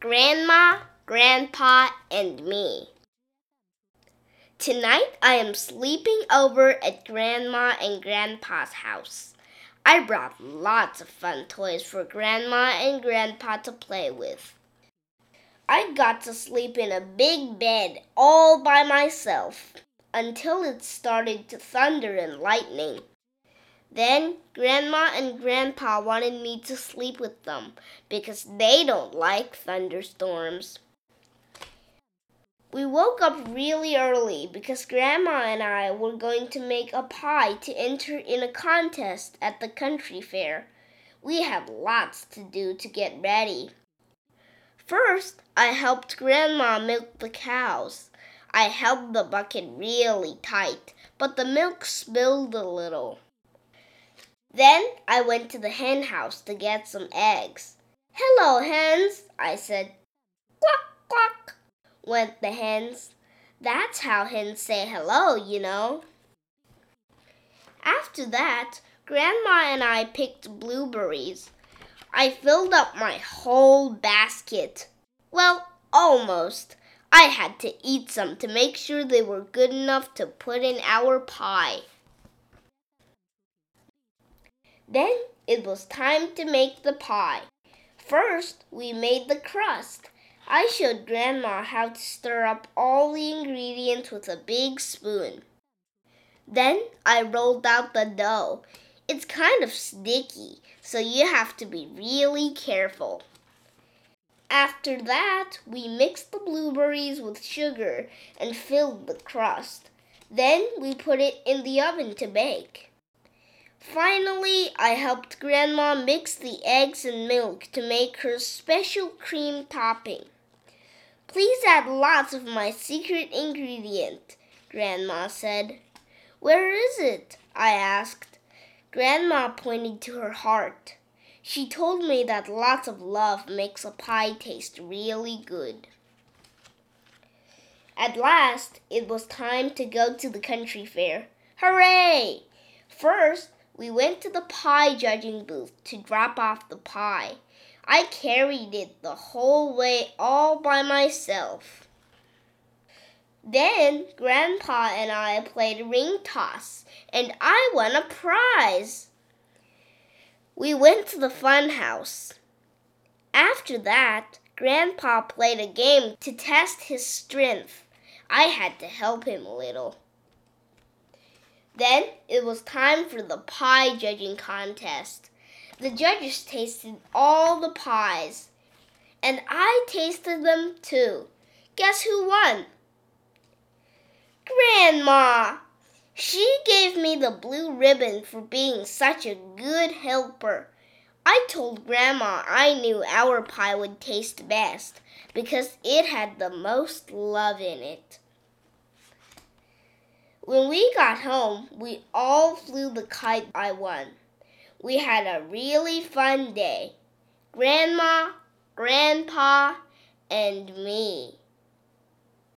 Grandma, Grandpa, and me. Tonight I am sleeping over at Grandma and Grandpa's house. I brought lots of fun toys for Grandma and Grandpa to play with. I got to sleep in a big bed all by myself until it started to thunder and lightning. Then Grandma and Grandpa wanted me to sleep with them because they don't like thunderstorms. We woke up really early because Grandma and I were going to make a pie to enter in a contest at the country fair. We had lots to do to get ready. First, I helped Grandma milk the cows. I held the bucket really tight, but the milk spilled a little. Then I went to the hen house to get some eggs. Hello, hens, I said. Quack, quack went the hens. That's how hens say hello, you know. After that, Grandma and I picked blueberries. I filled up my whole basket. Well, almost. I had to eat some to make sure they were good enough to put in our pie. Then it was time to make the pie. First, we made the crust. I showed Grandma how to stir up all the ingredients with a big spoon. Then I rolled out the dough. It's kind of sticky, so you have to be really careful. After that, we mixed the blueberries with sugar and filled the crust. Then we put it in the oven to bake. Finally, I helped Grandma mix the eggs and milk to make her special cream topping. Please add lots of my secret ingredient, Grandma said. Where is it? I asked. Grandma pointed to her heart. She told me that lots of love makes a pie taste really good. At last, it was time to go to the country fair. Hooray! First, we went to the pie judging booth to drop off the pie. I carried it the whole way all by myself. Then Grandpa and I played ring toss, and I won a prize. We went to the fun house. After that, Grandpa played a game to test his strength. I had to help him a little. Then it was time for the pie judging contest. The judges tasted all the pies, and I tasted them too. Guess who won? Grandma! She gave me the blue ribbon for being such a good helper. I told Grandma I knew our pie would taste best because it had the most love in it. When we got home, we all flew the kite I won. We had a really fun day. Grandma, Grandpa, and me.